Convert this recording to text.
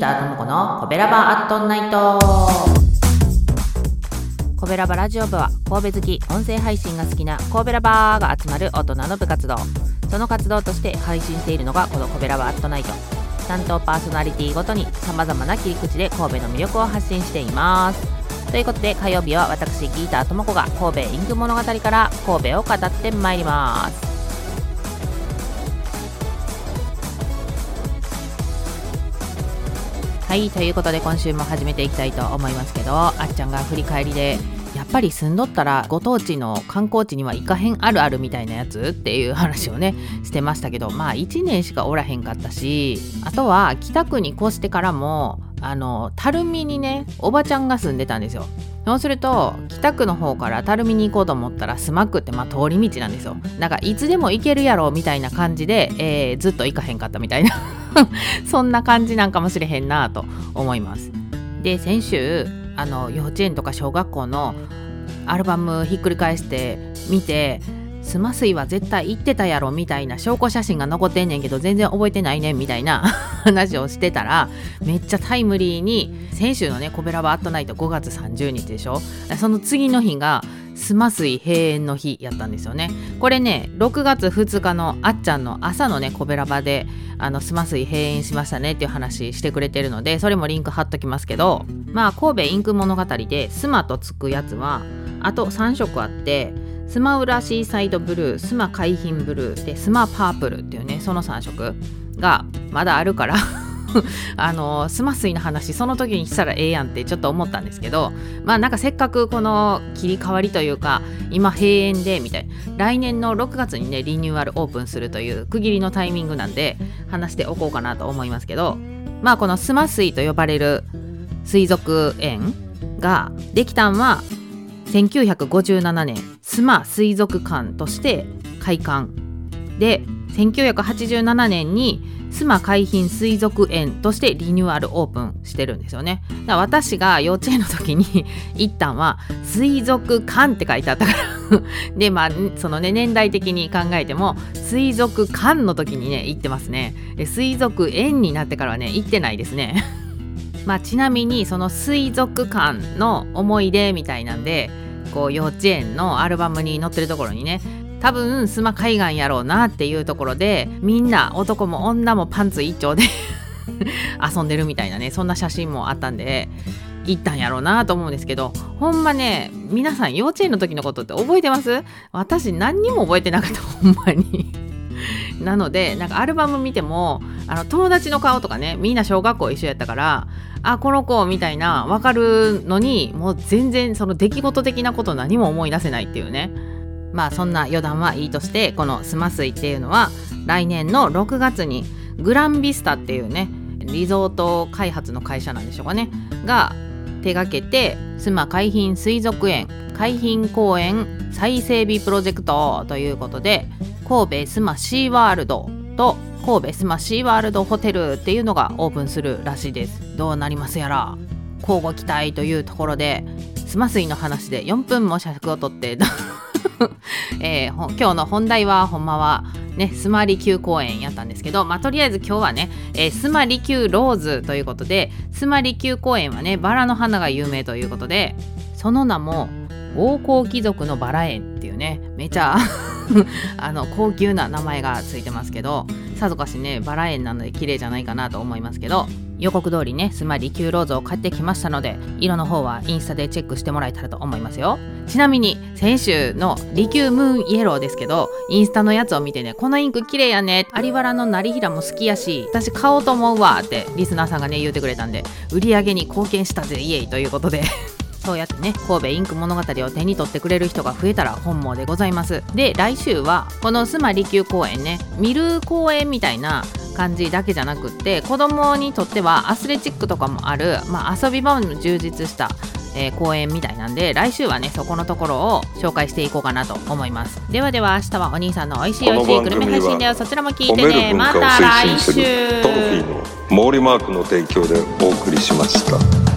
ターともこのコベラバアットナイト。コベラバラジオ部は神戸好き音声配信が好きな神戸ラバーが集まる大人の部活動。その活動として配信しているのがこのコベラバアットナイト。担当パーソナリティごとにさまざまな切り口で神戸の魅力を発信しています。ということで火曜日は私ギーターともこが神戸インク物語から神戸を語ってまいります。はいということで今週も始めていきたいと思いますけどあっちゃんが振り返りでやっぱり住んどったらご当地の観光地には行かへんあるあるみたいなやつっていう話をねしてましたけどまあ1年しかおらへんかったしあとは北区に越してからもあの垂水にねおばちゃんが住んでたんですよ。そうすると北区の方から垂水に行こうと思ったらスマックってまあ通り道なんですよ。だかいつでも行けるやろみたいな感じで、えー、ずっと行かへんかったみたいな。そんな感じなんかもしれへんなと思います。で先週あの幼稚園とか小学校のアルバムひっくり返して見てスマスイは絶対行ってたやろみたいな証拠写真が残ってんねんけど全然覚えてないねんみたいな 話をしてたらめっちゃタイムリーに先週のね「コベラバアットナイト」5月30日でしょ。その次の日がスマスイ閉園の日やったんですよね。これね6月2日のあっちゃんの朝のねコベラバであのスマスイ閉園しましたねっていう話してくれてるのでそれもリンク貼っときますけどまあ神戸インク物語でスマとつくやつはあと3色あってスマウラシーサイドブルースマ海浜ブルーでスマパープルっていうねその3色がまだあるから あのスマスイの話その時にしたらええやんってちょっと思ったんですけどまあなんかせっかくこの切り替わりというか今閉園でみたいな。来年の6月にねリニューアルオープンするという区切りのタイミングなんで話しておこうかなと思いますけどまあこのスマスイと呼ばれる水族園ができたんは1957年。スマ水族館として開館で1987年に須磨海浜水族園としてリニューアルオープンしてるんですよね。だから私が幼稚園の時に行ったんは水族館って書いてあったから。でまあそのね年代的に考えても水族館の時にね行ってますね。で水族園になってからはね行ってないですね。まあちなみにその水族館の思い出みたいなんでこう幼稚園のアルバムに載ってるところにね多分須磨海岸やろうなっていうところでみんな男も女もパンツ一丁で 遊んでるみたいなねそんな写真もあったんで行ったんやろうなと思うんですけどほんまね皆さん幼稚園の時のことって覚えてます？私何にも覚えてなかったほんまに。なのでなんかアルバム見てもあの友達の顔とかねみんな小学校一緒やったからあこの子みたいな分かるのにもう全然その出来事的なこと何も思い出せないっていうね。まあそんな余談はいいとしてこのスマスイっていうのは来年の6月にグランビスタっていうねリゾート開発の会社なんでしょうかね。が手がけて須磨海浜水族園海浜公園再整備プロジェクトということで神戸スマシーワールドと神戸スマシーワールドホテルっていうのがオープンするらしいです。どうなりますやら。交互期待というところでスマ水の話で4分も尺を取って えー、今日の本題はほんまはねスマリキュー公園やったんですけど、まあ、とりあえず今日はね、えー、スマリキューローズということでスマリキュー公園はねバラの花が有名ということでその名も王侯貴族のバラ園っていうねめちゃ あの高級な名前がついてますけどさぞかしねバラ園なので綺麗じゃないかなと思いますけど予告通りねスマリキューローズを買ってきましたので色の方はインスタでチェックしてもらえたらと思いますよ。ちなみに先週のリキュームーンイエローですけどインスタのやつを見てねこのインク綺麗やね有原の成平も好きやし私買おうと思うわってリスナーさんがね言うてくれたんで売り上げに貢献したぜイエイということで。そうやってね神戸インク物語を手に取ってくれる人が増えたら本望でございます。で来週はこの須磨利休公園ね見る公園みたいな感じだけじゃなくって子供にとってはアスレチックとかもある、まあ、遊び場も充実したえー、公演みたいなんで来週はねそこのところを紹介していこうかなと思います。ではでは明日はお兄さんの美味しい美味しいグルメ配信だよそちらも聞いてね。また来週。トロフィーの毛利マークの提供でお送りしました